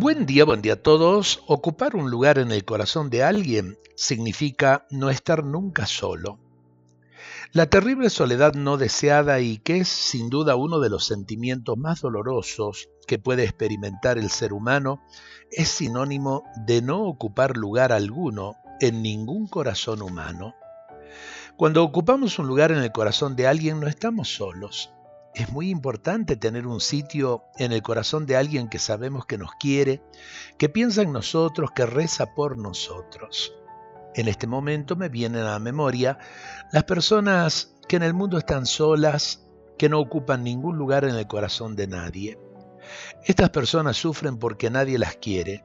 Buen día, buen día a todos. Ocupar un lugar en el corazón de alguien significa no estar nunca solo. La terrible soledad no deseada y que es sin duda uno de los sentimientos más dolorosos que puede experimentar el ser humano es sinónimo de no ocupar lugar alguno en ningún corazón humano. Cuando ocupamos un lugar en el corazón de alguien no estamos solos, es muy importante tener un sitio en el corazón de alguien que sabemos que nos quiere, que piensa en nosotros, que reza por nosotros. En este momento me vienen a la memoria las personas que en el mundo están solas, que no ocupan ningún lugar en el corazón de nadie. Estas personas sufren porque nadie las quiere,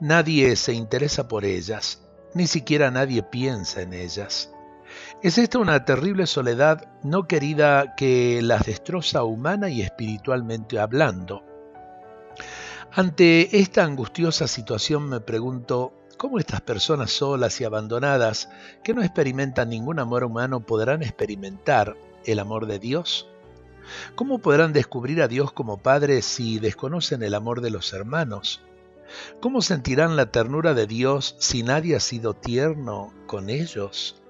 nadie se interesa por ellas, ni siquiera nadie piensa en ellas. Es esta una terrible soledad no querida que las destroza humana y espiritualmente hablando. Ante esta angustiosa situación me pregunto, ¿cómo estas personas solas y abandonadas que no experimentan ningún amor humano podrán experimentar el amor de Dios? ¿Cómo podrán descubrir a Dios como Padre si desconocen el amor de los hermanos? ¿Cómo sentirán la ternura de Dios si nadie ha sido tierno con ellos?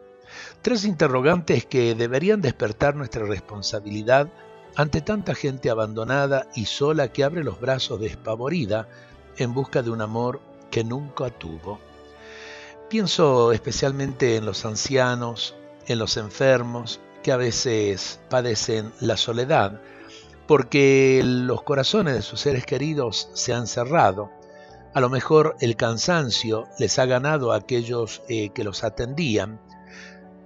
Tres interrogantes que deberían despertar nuestra responsabilidad ante tanta gente abandonada y sola que abre los brazos despavorida en busca de un amor que nunca tuvo. Pienso especialmente en los ancianos, en los enfermos, que a veces padecen la soledad, porque los corazones de sus seres queridos se han cerrado. A lo mejor el cansancio les ha ganado a aquellos eh, que los atendían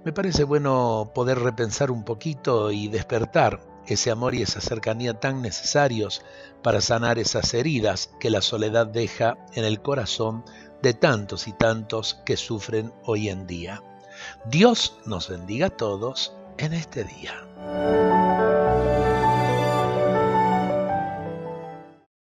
me parece bueno poder repensar un poquito y despertar ese amor y esa cercanía tan necesarios para sanar esas heridas que la soledad deja en el corazón de tantos y tantos que sufren hoy en día. Dios nos bendiga a todos en este día.